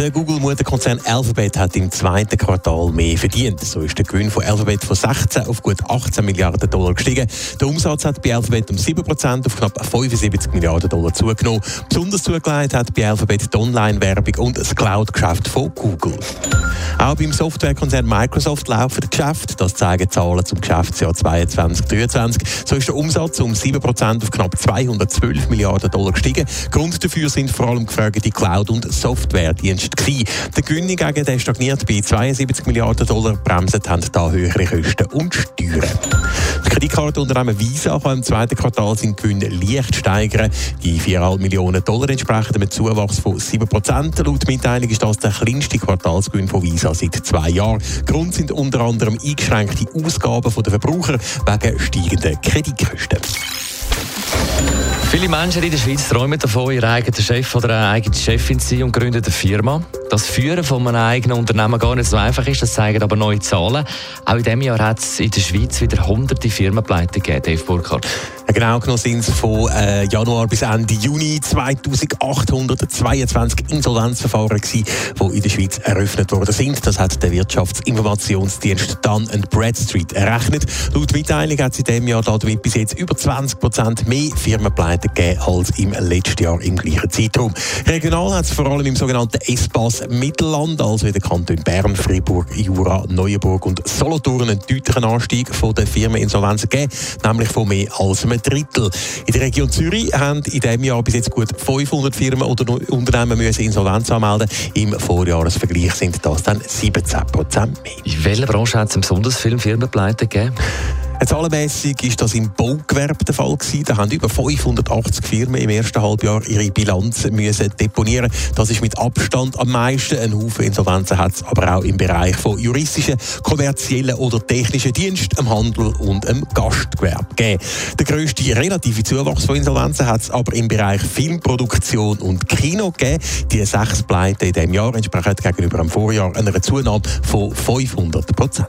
Der Google-Mutterkonzern Alphabet hat im zweiten Quartal mehr verdient. So ist der Gewinn von Alphabet von 16 auf gut 18 Milliarden Dollar gestiegen. Der Umsatz hat bei Alphabet um 7% auf knapp 75 Milliarden Dollar zugenommen. Besonders zugelegt hat bei Alphabet die Online-Werbung und das Cloud-Geschäft von Google. Auch beim Softwarekonzern Microsoft laufen Geschäfte. Das zeigen Zahlen zum Geschäftsjahr 2022-2023. So ist der Umsatz um 7% auf knapp 212 Milliarden Dollar gestiegen. Grund dafür sind vor allem gefragte Cloud- und Softwaredienste gewesen. Der Gewinn gegen der stagniert bei 72 Milliarden Dollar. Bremsen haben da höhere Kosten und Steuern. Kreditkartenunternehmen Visa kann im zweiten Quartal seinen Gewinn leicht steigern. Die 4,5 Millionen Dollar entsprechen einem Zuwachs von 7%. Laut Mitteilung ist das der kleinste Quartalsgewinn von Visa seit zwei Jahren. Grund sind unter anderem eingeschränkte Ausgaben der Verbraucher wegen steigender Kreditkosten. Viele Menschen in der Schweiz träumen davon, ihr eigener Chef oder eine eigene Chefin zu sein und gründen eine Firma. Das Führen von einem eigenen Unternehmen gar nicht so einfach ist, das zeigen aber neue Zahlen. Auch in diesem Jahr hat es in der Schweiz wieder hunderte Firmenpleiten gegeben, Dave Burkhardt. Genau genommen sind es von äh, Januar bis Ende Juni 2822 Insolvenzverfahren gewesen, die in der Schweiz eröffnet worden sind. Das hat der Wirtschaftsinformationsdienst Dun Bradstreet errechnet. Laut Mitteilung hat es in diesem Jahr damit bis jetzt über 20 Prozent mehr Firmenpleiten gegeben als im letzten Jahr im gleichen Zeitraum. Regional hat es vor allem im sogenannten Mittelland, also in den Kantonen Bern, Fribourg, Jura, Neuenburg und Solothurn, einen deutlichen Anstieg von der Firmeninsolvenzen gegeben, nämlich von mehr als einem Drittel. In der Region Zürich haben in diesem Jahr bis jetzt gut 500 Firmen oder Unternehmen müssen Insolvenz anmelden. Im Vorjahresvergleich sind das dann 17 Prozent mehr. In welcher Branche hat es besonders viele Firmenpleiten gegeben? Zahlenmässig ist das im Baugewerbe der Fall gewesen. Da haben über 580 Firmen im ersten Halbjahr ihre Bilanz müssen deponieren. Das ist mit Abstand am meisten. Ein Haufen Insolvenzen hat es aber auch im Bereich von juristischen, kommerziellen oder technischen Diensten, im Handel und im Gastgewerbe gegeben. Der grösste relative Zuwachs von Insolvenzen hat es aber im Bereich Filmproduktion und Kino gegeben. Die sechs Pleiten in diesem Jahr entsprechen gegenüber dem Vorjahr einer Zunahme von 500 Prozent.